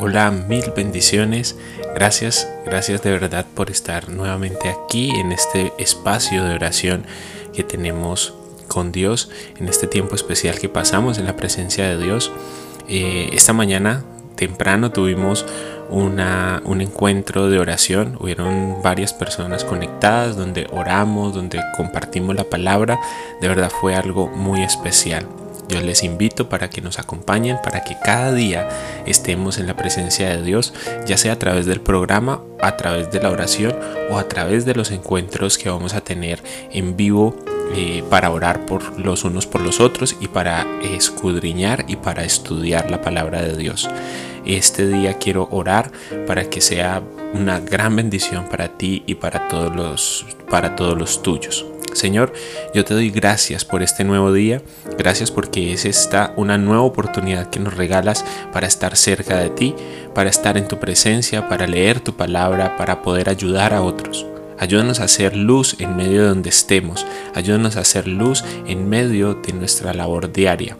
Hola, mil bendiciones. Gracias, gracias de verdad por estar nuevamente aquí en este espacio de oración que tenemos con Dios, en este tiempo especial que pasamos en la presencia de Dios. Eh, esta mañana temprano tuvimos una, un encuentro de oración. Hubieron varias personas conectadas donde oramos, donde compartimos la palabra. De verdad fue algo muy especial. Yo les invito para que nos acompañen, para que cada día estemos en la presencia de Dios, ya sea a través del programa, a través de la oración o a través de los encuentros que vamos a tener en vivo eh, para orar por los unos por los otros y para escudriñar y para estudiar la palabra de Dios. Este día quiero orar para que sea una gran bendición para ti y para todos los, para todos los tuyos. Señor, yo te doy gracias por este nuevo día, gracias porque es esta una nueva oportunidad que nos regalas para estar cerca de ti, para estar en tu presencia, para leer tu palabra, para poder ayudar a otros. Ayúdanos a hacer luz en medio de donde estemos, ayúdanos a hacer luz en medio de nuestra labor diaria.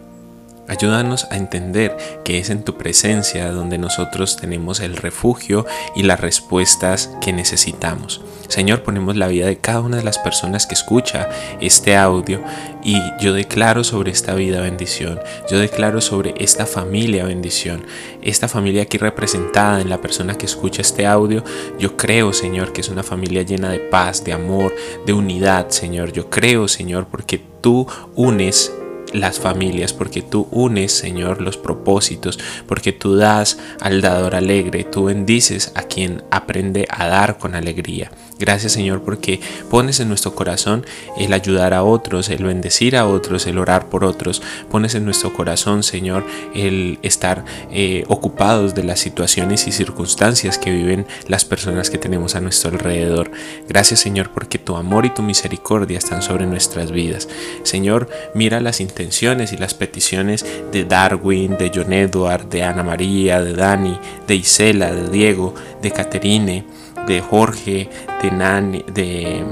Ayúdanos a entender que es en tu presencia donde nosotros tenemos el refugio y las respuestas que necesitamos. Señor, ponemos la vida de cada una de las personas que escucha este audio y yo declaro sobre esta vida bendición. Yo declaro sobre esta familia bendición. Esta familia aquí representada en la persona que escucha este audio, yo creo, Señor, que es una familia llena de paz, de amor, de unidad, Señor. Yo creo, Señor, porque tú unes las familias, porque tú unes, Señor, los propósitos, porque tú das al dador alegre, tú bendices a quien aprende a dar con alegría. Gracias, Señor, porque pones en nuestro corazón el ayudar a otros, el bendecir a otros, el orar por otros. Pones en nuestro corazón, Señor, el estar eh, ocupados de las situaciones y circunstancias que viven las personas que tenemos a nuestro alrededor. Gracias, Señor, porque tu amor y tu misericordia están sobre nuestras vidas. Señor, mira las intenciones y las peticiones de Darwin, de John Edward, de Ana María, de Dani, de Isela, de Diego, de Caterine, de Jorge, de Nani, de,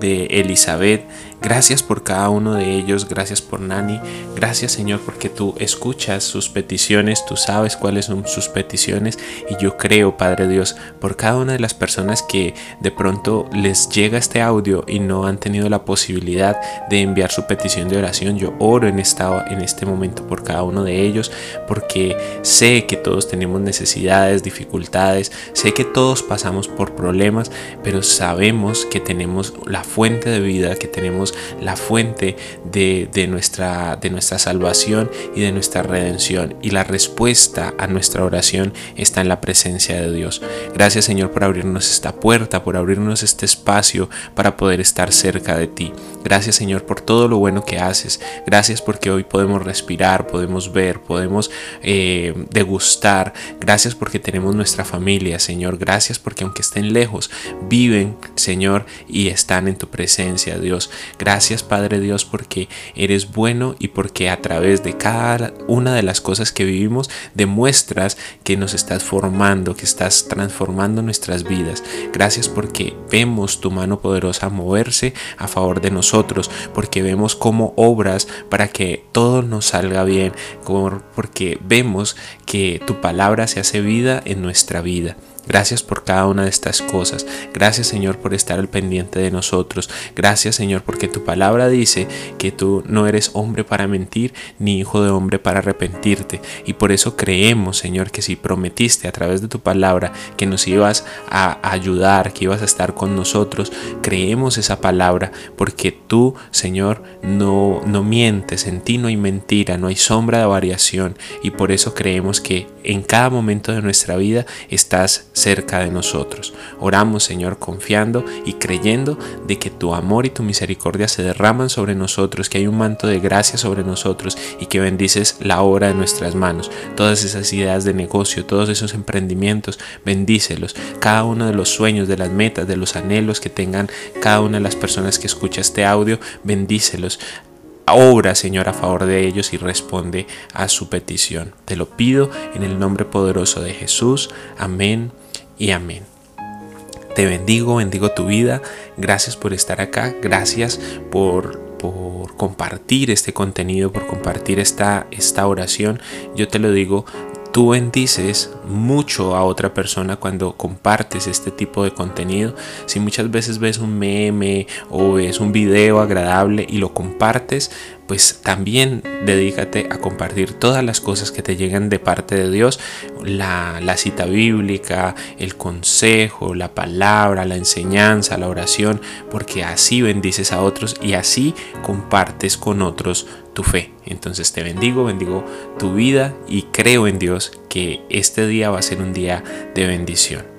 de Elizabeth, Gracias por cada uno de ellos, gracias por Nani, gracias Señor porque tú escuchas sus peticiones, tú sabes cuáles son sus peticiones y yo creo, Padre Dios, por cada una de las personas que de pronto les llega este audio y no han tenido la posibilidad de enviar su petición de oración, yo oro en, esta, en este momento por cada uno de ellos porque sé que todos tenemos necesidades, dificultades, sé que todos pasamos por problemas, pero sabemos que tenemos la fuente de vida, que tenemos la fuente de, nuestra, de nuestra salvación y de nuestra redención. Y la respuesta a nuestra oración está en la presencia de Dios. Gracias Señor por abrirnos esta puerta, por abrirnos este espacio para poder estar cerca de ti. Gracias Señor por todo lo bueno que haces. Gracias porque hoy podemos respirar, podemos ver, podemos eh, degustar. Gracias porque tenemos nuestra familia, Señor. Gracias porque aunque estén lejos, viven, Señor, y están en tu presencia, Dios. Gracias Padre Dios porque eres bueno y porque a través de cada una de las cosas que vivimos demuestras que nos estás formando, que estás transformando nuestras vidas. Gracias porque vemos tu mano poderosa moverse a favor de nosotros, porque vemos cómo obras para que todo nos salga bien, porque vemos que tu palabra se hace vida en nuestra vida. Gracias por cada una de estas cosas. Gracias Señor por estar al pendiente de nosotros. Gracias Señor porque tu palabra dice que tú no eres hombre para mentir ni hijo de hombre para arrepentirte. Y por eso creemos Señor que si prometiste a través de tu palabra que nos ibas a ayudar, que ibas a estar con nosotros, creemos esa palabra porque tú Señor no, no mientes, en ti no hay mentira, no hay sombra de variación. Y por eso creemos que en cada momento de nuestra vida estás cerca de nosotros. Oramos, Señor, confiando y creyendo de que tu amor y tu misericordia se derraman sobre nosotros, que hay un manto de gracia sobre nosotros y que bendices la obra de nuestras manos. Todas esas ideas de negocio, todos esos emprendimientos, bendícelos. Cada uno de los sueños, de las metas, de los anhelos que tengan cada una de las personas que escucha este audio, bendícelos obra, Señor, a favor de ellos y responde a su petición. Te lo pido en el nombre poderoso de Jesús. Amén y amén. Te bendigo, bendigo tu vida. Gracias por estar acá. Gracias por, por compartir este contenido, por compartir esta, esta oración. Yo te lo digo tú bendices mucho a otra persona cuando compartes este tipo de contenido. Si muchas veces ves un meme o ves un video agradable y lo compartes, pues también dedícate a compartir todas las cosas que te llegan de parte de Dios, la, la, cita bíblica, el consejo, la palabra, la enseñanza, la oración, porque así bendices a otros y así compartes con otros tu fe. Entonces te bendigo, bendigo tu vida y creo en Dios que este día va a ser un día de bendición.